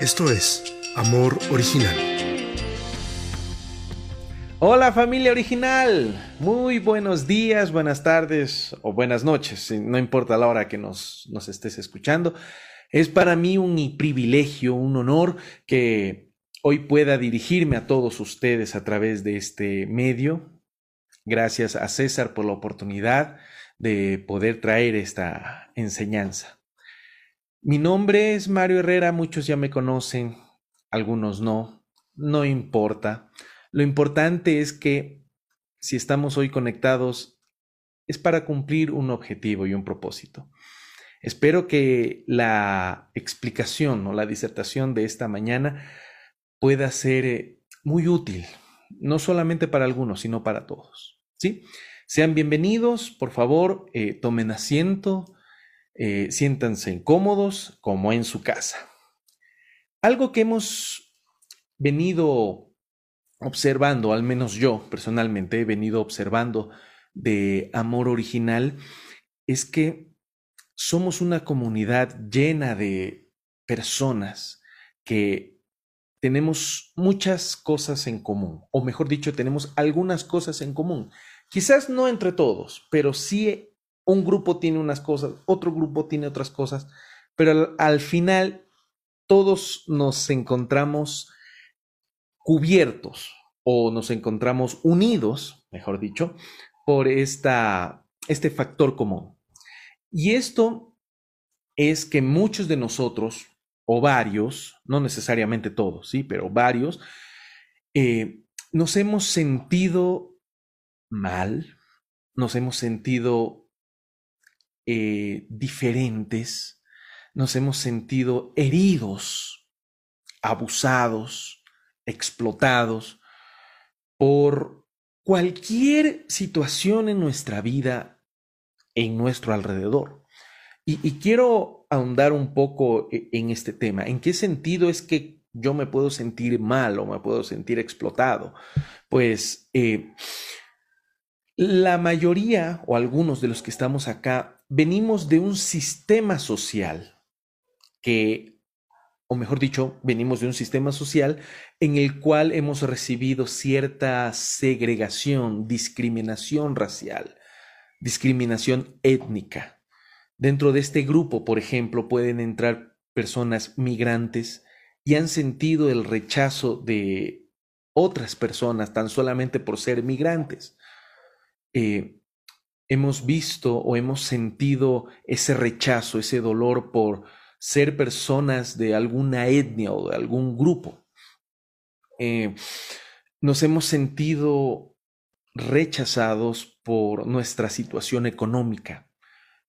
Esto es Amor Original. Hola familia original, muy buenos días, buenas tardes o buenas noches, no importa la hora que nos, nos estés escuchando. Es para mí un privilegio, un honor que hoy pueda dirigirme a todos ustedes a través de este medio. Gracias a César por la oportunidad de poder traer esta enseñanza. Mi nombre es Mario Herrera, muchos ya me conocen, algunos no, no importa. Lo importante es que si estamos hoy conectados es para cumplir un objetivo y un propósito. Espero que la explicación o la disertación de esta mañana pueda ser eh, muy útil, no solamente para algunos, sino para todos. ¿Sí? Sean bienvenidos, por favor, eh, tomen asiento, eh, siéntanse incómodos como en su casa. Algo que hemos venido observando, al menos yo personalmente he venido observando de amor original, es que somos una comunidad llena de personas que tenemos muchas cosas en común, o mejor dicho, tenemos algunas cosas en común. Quizás no entre todos, pero sí un grupo tiene unas cosas, otro grupo tiene otras cosas, pero al, final todos nos encontramos cubiertos o nos encontramos unidos, mejor dicho, por esta, este factor común. Y esto es que muchos de nosotros, o varios, no necesariamente todos, sí, pero varios, eh, nos hemos sentido mal, nos hemos sentido eh, diferentes, nos hemos sentido heridos, abusados, explotados por cualquier situación en nuestra vida, en nuestro alrededor. Y, quiero ahondar un poco e, en este tema. ¿En qué sentido es que yo me puedo sentir mal o me puedo sentir explotado? Pues eh, la mayoría o algunos de los que estamos acá venimos de un sistema social que, o mejor dicho, venimos de un sistema social en el cual hemos recibido cierta segregación, discriminación racial, discriminación étnica. Dentro de este grupo, por ejemplo, pueden entrar personas migrantes y han sentido el rechazo de otras personas tan solamente por ser migrantes. Eh, hemos visto o hemos sentido ese rechazo, ese dolor por ser personas de alguna etnia o de algún grupo. Eh, nos hemos sentido rechazados por nuestra situación económica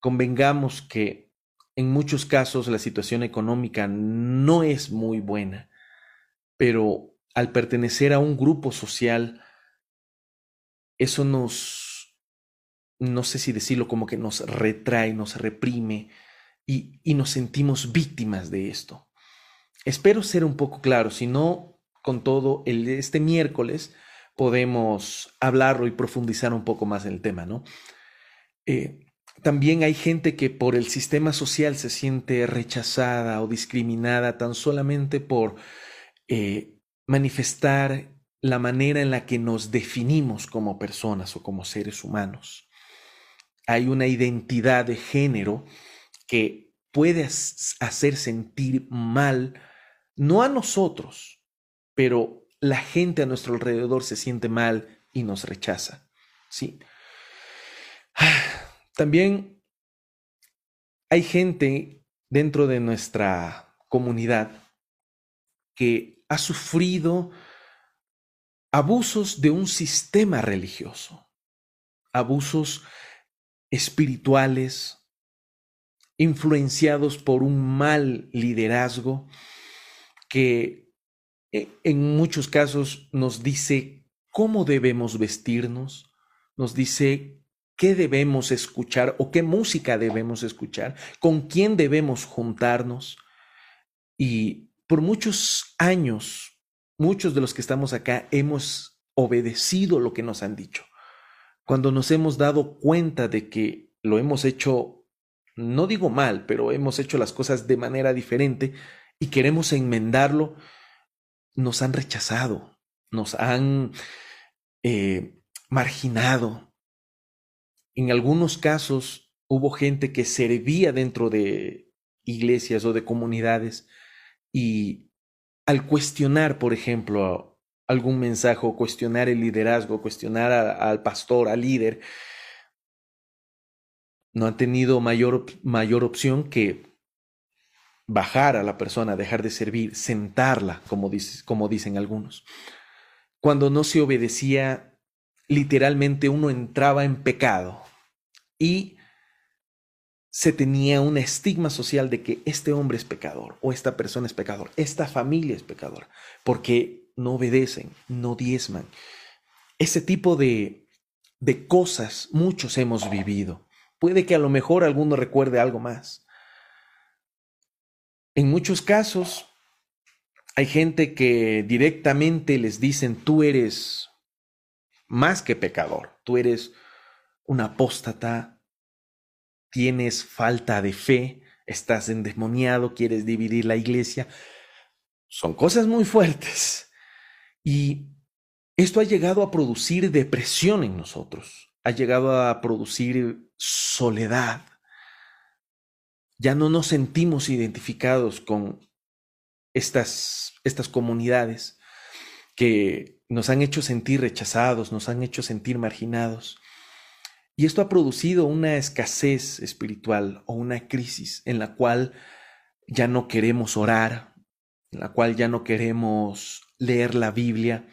convengamos que en muchos casos la situación económica no es muy buena, pero al pertenecer a un grupo social, eso nos, no sé si decirlo como que nos retrae, nos reprime y, y nos sentimos víctimas de esto. Espero ser un poco claro, si no, con todo, el, este miércoles podemos hablarlo y profundizar un poco más en el tema, ¿no? Eh, también hay gente que por el sistema social se siente rechazada o discriminada tan solamente por eh, manifestar la manera en la que nos definimos como personas o como seres humanos. Hay una identidad de género que puede hacer sentir mal, no a nosotros, pero la gente a nuestro alrededor se siente mal y nos rechaza. ¿sí? También hay gente dentro de nuestra comunidad que ha sufrido abusos de un sistema religioso, abusos espirituales, influenciados por un mal liderazgo que eh, en muchos casos nos dice cómo debemos vestirnos, nos dice qué debemos escuchar o qué música debemos escuchar, con quién debemos juntarnos. Y por muchos años, muchos de los que estamos acá hemos obedecido lo que nos han dicho. Cuando nos hemos dado cuenta de que lo hemos hecho, no digo mal, pero hemos hecho las cosas de manera diferente, y queremos enmendarlo, nos han rechazado, nos han eh, marginado. En algunos casos hubo gente que servía dentro de iglesias o de comunidades y al cuestionar, por ejemplo, algún mensaje o cuestionar el liderazgo, cuestionar al pastor, al líder, no han tenido mayor, mayor opción que bajar a la persona, dejar de servir, sentarla, como, como dicen algunos. Cuando no se obedecía, literalmente uno entraba en pecado y se tenía un estigma social de que este hombre es pecador o esta persona es pecador, esta familia es pecadora, porque no obedecen, no diezman. Ese tipo de, de cosas muchos hemos vivido. Puede que a lo mejor alguno recuerde algo más. En muchos casos hay gente que directamente les dicen, tú eres más que pecador, tú eres un apóstata, tienes falta de fe, estás endemoniado, quieres dividir la iglesia. Son cosas muy fuertes. Y esto ha llegado a producir depresión en nosotros, ha llegado a producir soledad, ya no nos sentimos identificados con estas, estas comunidades que nos han hecho sentir rechazados, nos han hecho sentir marginados. Y esto ha producido una escasez espiritual o una crisis en la cual ya no queremos orar, en la cual ya no queremos leer la Biblia,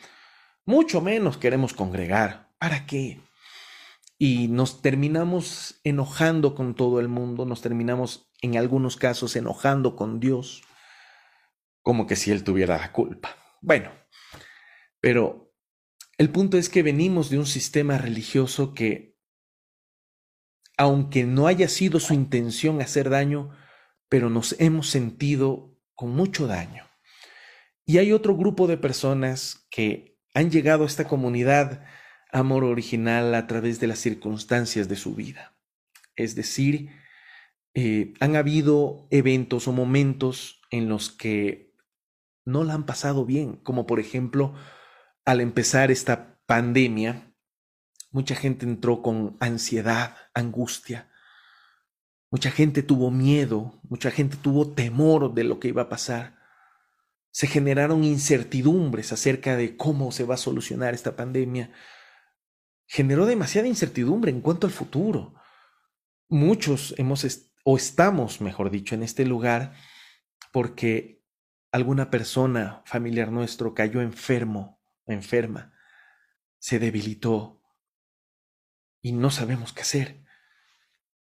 mucho menos queremos congregar. ¿Para qué? Y nos terminamos enojando con todo el mundo, nos terminamos en algunos casos enojando con Dios, como que si Él tuviera la culpa. Bueno, pero el punto es que venimos de un sistema religioso que, aunque no haya sido su intención hacer daño, pero nos hemos sentido con mucho daño. Y hay otro grupo de personas que han llegado a esta comunidad amor original a través de las circunstancias de su vida. Es decir, eh, han habido eventos o momentos en los que no la han pasado bien, como por ejemplo al empezar esta pandemia, mucha gente entró con ansiedad, angustia, mucha gente tuvo miedo, mucha gente tuvo temor de lo que iba a pasar. Se generaron incertidumbres acerca de cómo se va a solucionar esta pandemia. Generó demasiada incertidumbre en cuanto al futuro. Muchos hemos o estamos, mejor dicho, en este lugar porque alguna persona familiar nuestro cayó enfermo, enferma, se debilitó y no sabemos qué hacer.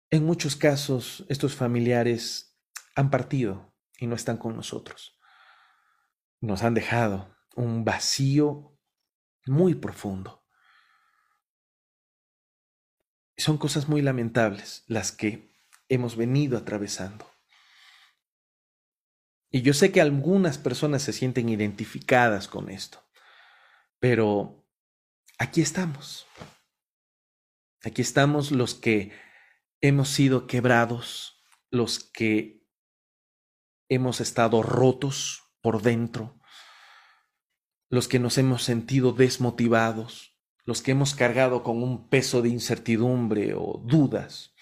En muchos casos, estos familiares han partido y no están con nosotros. Nos han dejado un vacío muy profundo. Son cosas muy lamentables las que hemos venido atravesando. Y yo sé que algunas personas se sienten identificadas con esto, pero aquí estamos. Aquí estamos los que hemos sido quebrados, los que hemos estado rotos por dentro, los que nos hemos sentido desmotivados, los que hemos cargado con un peso de incertidumbre o dudas.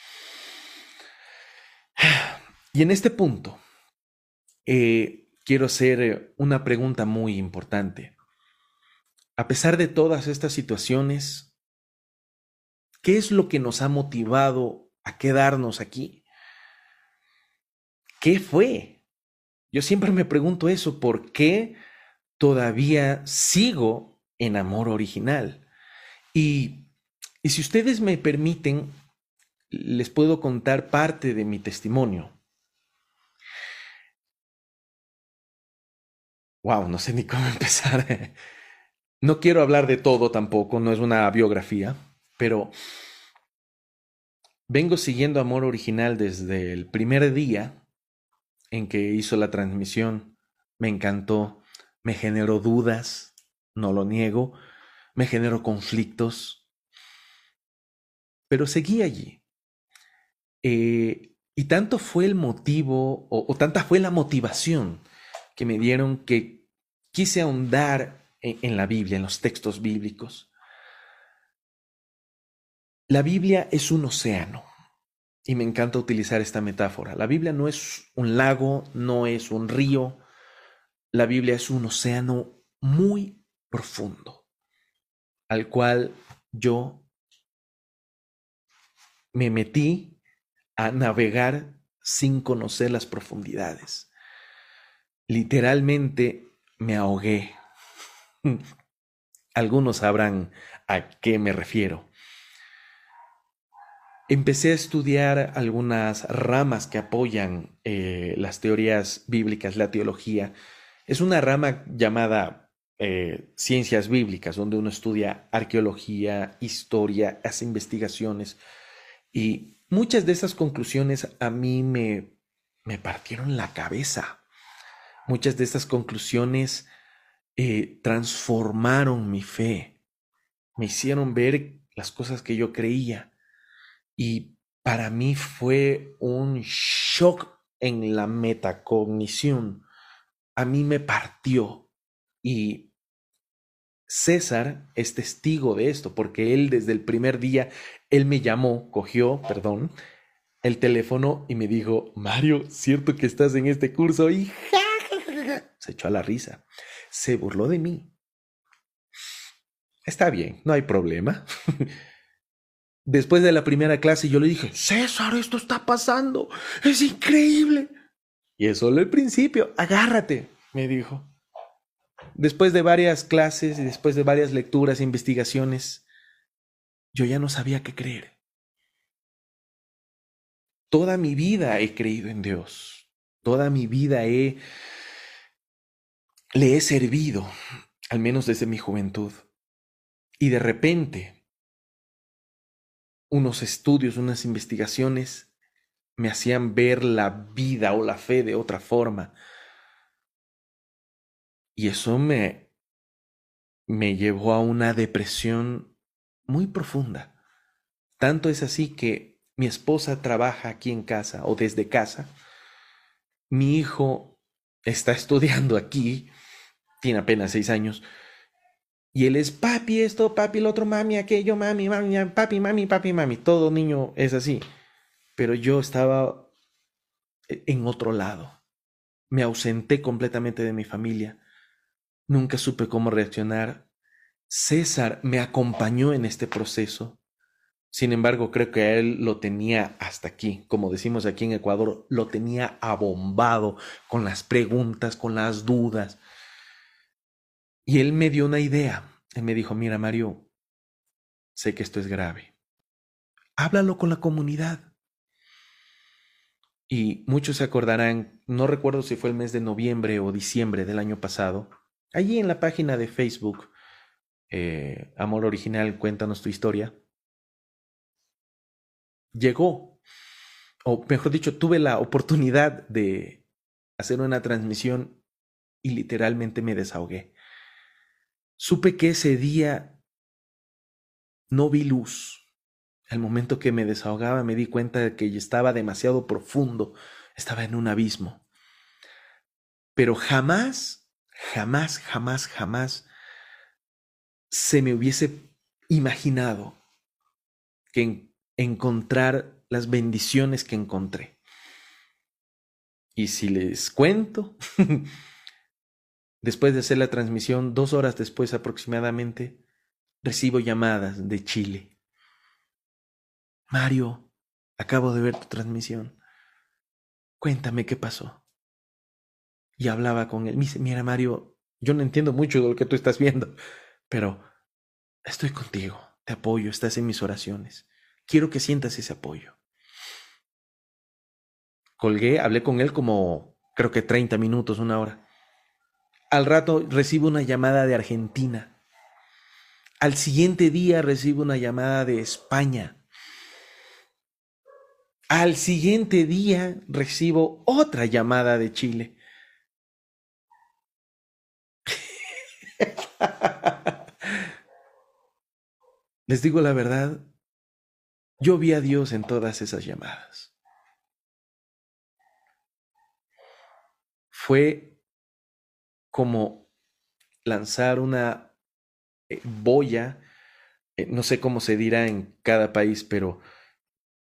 Y en este punto, eh, quiero hacer eh, una pregunta muy importante. A pesar de todas estas situaciones, ¿qué es lo que nos ha motivado a quedarnos aquí? ¿Qué fue? Yo siempre me pregunto eso, ¿por qué todavía sigo en amor original? Y, y si ustedes me permiten, les puedo contar parte de mi testimonio. Wow, no sé ni cómo empezar. No quiero hablar de todo tampoco, no es una biografía, pero vengo siguiendo Amor Original desde el primer día en que hizo la transmisión. Me encantó, me generó dudas, no lo niego, me generó conflictos, pero seguí allí. Eh, y tanto fue el motivo, o, tanta fue la motivación, que me dieron que quise ahondar en, la Biblia, en los textos bíblicos. La Biblia es un océano y me encanta utilizar esta metáfora. La Biblia no es un lago, no es un río, la Biblia es un océano muy profundo al cual yo me metí a navegar sin conocer las profundidades. Literalmente me ahogué. Algunos sabrán a qué me refiero. Empecé a estudiar algunas ramas que apoyan eh, las teorías bíblicas, la teología. Es una rama llamada eh, ciencias bíblicas, donde uno estudia arqueología, historia, hace investigaciones y muchas de esas conclusiones a mí me, me partieron la cabeza. Muchas de esas conclusiones eh, transformaron mi fe, me hicieron ver las cosas que yo creía y para mí fue un shock en la metacognición. A mí me partió y César es testigo de esto, porque él desde el primer día, él me llamó, cogió, perdón, el teléfono y me dijo, Mario, cierto que estás en este curso y se echó a la risa, se burló de mí. Está bien, no hay problema. Después de la primera clase yo le dije, César, esto está pasando, es increíble. Y es solo el principio, agárrate, me dijo. Después de varias clases y después de varias lecturas e investigaciones, yo ya no sabía qué creer. Toda mi vida he creído en Dios. Toda mi vida he le he servido, al menos desde mi juventud. Y de repente, unos estudios, unas investigaciones me hacían ver la vida o la fe de otra forma, y eso me, me llevó a una depresión muy profunda. Tanto es así que mi esposa trabaja aquí en casa o desde casa. Mi hijo está estudiando aquí, tiene apenas seis años. Y él es papi esto, papi el otro, mami aquello, mami, mami, papi, mami, papi, mami. Todo niño es así. Pero yo estaba en otro lado. Me ausenté completamente de mi familia. Nunca supe cómo reaccionar. César me acompañó en este proceso. Sin embargo, creo que él lo tenía hasta aquí, como decimos aquí en Ecuador, lo tenía abombado con las preguntas, con las dudas. Y él me dio una idea. Él me dijo, mira Mario, sé que esto es grave. Háblalo con la comunidad. Y muchos se acordarán, no recuerdo si fue el mes de noviembre o diciembre del año pasado, Allí en la página de Facebook, eh, Amor Original, cuéntanos tu historia, llegó, o mejor dicho, tuve la oportunidad de hacer una transmisión y literalmente me desahogué. Supe que ese día no vi luz. Al momento que me desahogaba me di cuenta de que estaba demasiado profundo, estaba en un abismo. Pero jamás jamás, jamás, jamás se me hubiese imaginado que encontrar las bendiciones que encontré. Y si les cuento, después de hacer la transmisión, dos horas después aproximadamente, recibo llamadas de Chile. Mario, acabo de ver tu transmisión. Cuéntame qué pasó y hablaba con él. Me dice, mira Mario, yo no entiendo mucho de lo que tú estás viendo, pero estoy contigo, te apoyo, estás en mis oraciones. Quiero que sientas ese apoyo. Colgué, hablé con él como creo que 30 minutos, una hora. Al rato recibo una llamada de Argentina. Al siguiente día recibo una llamada de España. Al siguiente día recibo otra llamada de Chile. Les digo la verdad, yo vi a Dios en todas esas llamadas. Fue como lanzar una eh, boya, eh, no sé cómo se dirá en cada país, pero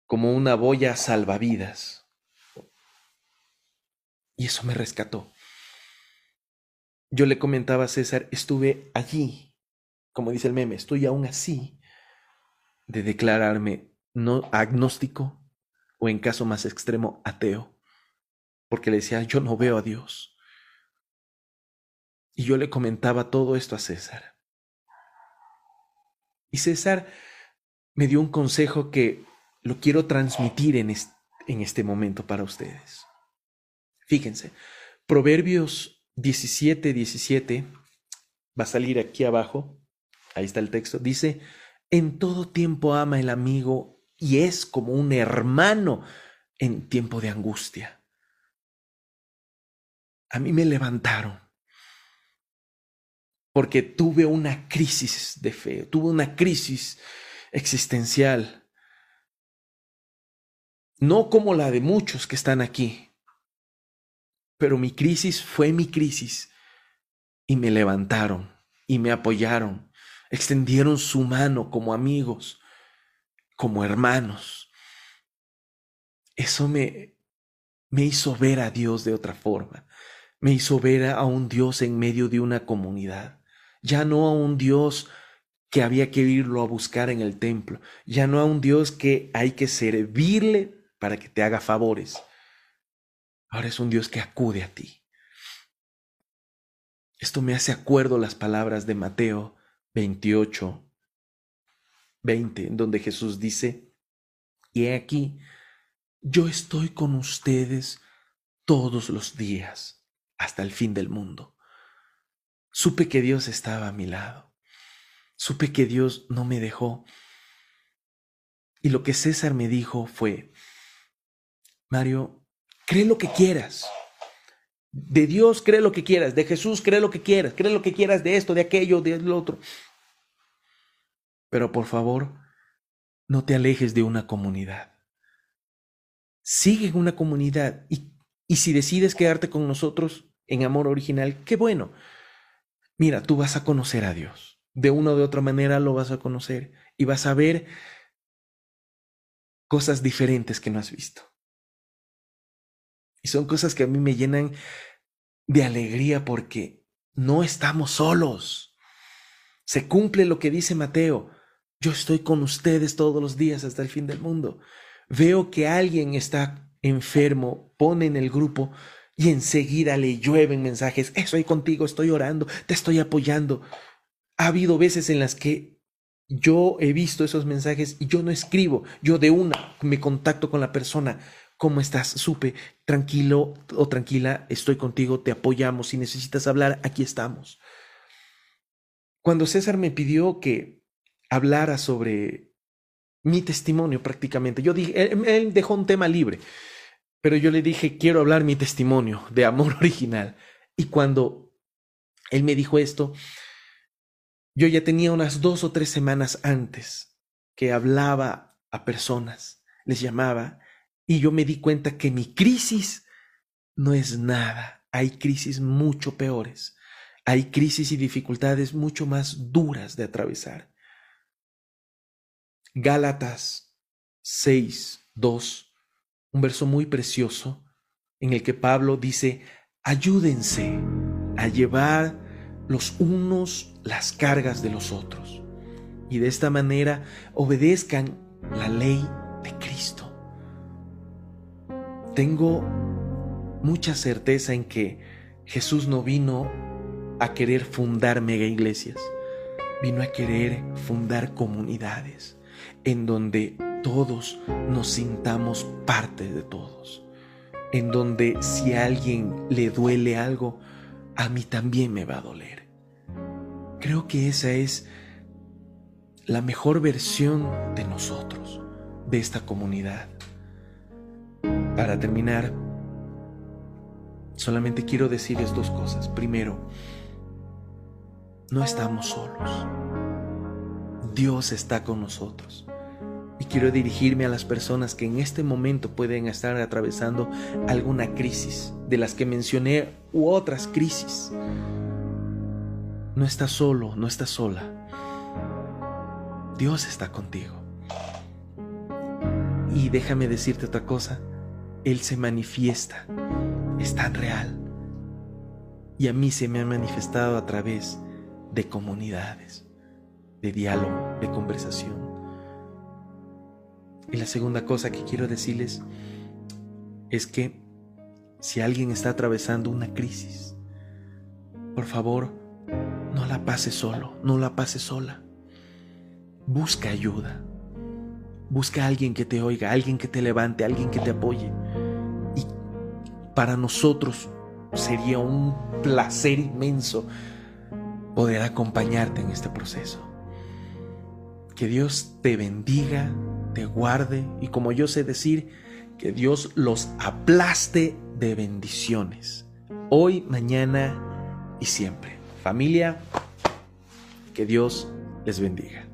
como una boya salvavidas. Y eso me rescató. Yo le comentaba a César, estuve allí, como dice el meme, estoy aún así de declararme no agnóstico o en caso más extremo ateo, porque le decía, yo no veo a Dios. Y yo le comentaba todo esto a César. Y César me dio un consejo que lo quiero transmitir en este, en este momento para ustedes. Fíjense, Proverbios 17, 17, va a salir aquí abajo, ahí está el texto, dice, en todo tiempo ama el amigo y es como un hermano en tiempo de angustia. A mí me levantaron porque tuve una crisis de fe, tuve una crisis existencial, no como la de muchos que están aquí, pero mi crisis fue mi crisis y me levantaron y me apoyaron, extendieron su mano como amigos, como hermanos. Eso me, me hizo ver a Dios de otra forma, me hizo ver a un Dios en medio de una comunidad ya no a un Dios que había que irlo a buscar en el templo, ya no a un Dios que hay que servirle para que te haga favores. Ahora es un Dios que acude a ti. Esto me hace acuerdo las palabras de Mateo 28, 20, en donde Jesús dice, y he aquí, yo estoy con ustedes todos los días hasta el fin del mundo. Supe que Dios estaba a mi lado. Supe que Dios no me dejó. Y lo que César me dijo fue, Mario, cree lo que quieras. De Dios cree lo que quieras, de Jesús cree lo que quieras, cree lo que quieras de esto, de aquello, de lo otro. Pero por favor, no te alejes de una comunidad. Sigue en una comunidad y, y si decides quedarte con nosotros en amor original, qué bueno. Mira, tú vas a conocer a Dios. De una o de otra manera lo vas a conocer y vas a ver cosas diferentes que no has visto. Y son cosas que a mí me llenan de alegría porque no estamos solos. Se cumple lo que dice Mateo. Yo estoy con ustedes todos los días hasta el fin del mundo. Veo que alguien está enfermo, pone en el grupo, y enseguida le llueven mensajes, estoy contigo, estoy orando, te estoy apoyando. Ha habido veces en las que yo he visto esos mensajes y yo no escribo, yo de una me contacto con la persona. ¿Cómo estás? Supe, tranquilo o tranquila, estoy contigo, te apoyamos. Si necesitas hablar, aquí estamos. Cuando César me pidió que hablara sobre mi testimonio prácticamente, yo dije, él dejó un tema libre pero yo le dije, quiero hablar mi testimonio de amor original. Y cuando él me dijo esto, yo ya tenía unas dos o tres semanas antes que hablaba a personas, les llamaba, y yo me di cuenta que mi crisis no es nada. Hay crisis mucho peores. Hay crisis y dificultades mucho más duras de atravesar. Gálatas 6, 2 un verso muy precioso en el que Pablo dice, ayúdense a llevar los unos las cargas de los otros y de esta manera obedezcan la ley de Cristo. Tengo mucha certeza en que Jesús no vino a querer fundar mega iglesias, vino a querer fundar comunidades en donde todos nos sintamos parte de todos, en donde si a alguien le duele algo, a mí también me va a doler. Creo que esa es la mejor versión de nosotros, de esta comunidad. Para terminar, solamente quiero decirles dos cosas. Primero, no estamos solos. Dios está con nosotros. Y quiero dirigirme a las personas que en este momento pueden estar atravesando alguna crisis, de las que mencioné, u otras crisis. No estás solo, no estás sola. Dios está contigo. Y déjame decirte otra cosa, Él se manifiesta, es tan real. Y a mí se me ha manifestado a través de comunidades, de diálogo, de conversación. Y la segunda cosa que quiero decirles es que si alguien está atravesando una crisis, por favor, no la pase solo, no la pase sola. Busca ayuda. Busca a alguien que te oiga, alguien que te levante, alguien que te apoye. Y para nosotros sería un placer inmenso poder acompañarte en este proceso. Que Dios te bendiga, te guarde y como yo sé decir, que Dios los aplaste de bendiciones. Hoy, mañana y siempre. Familia, que Dios les bendiga.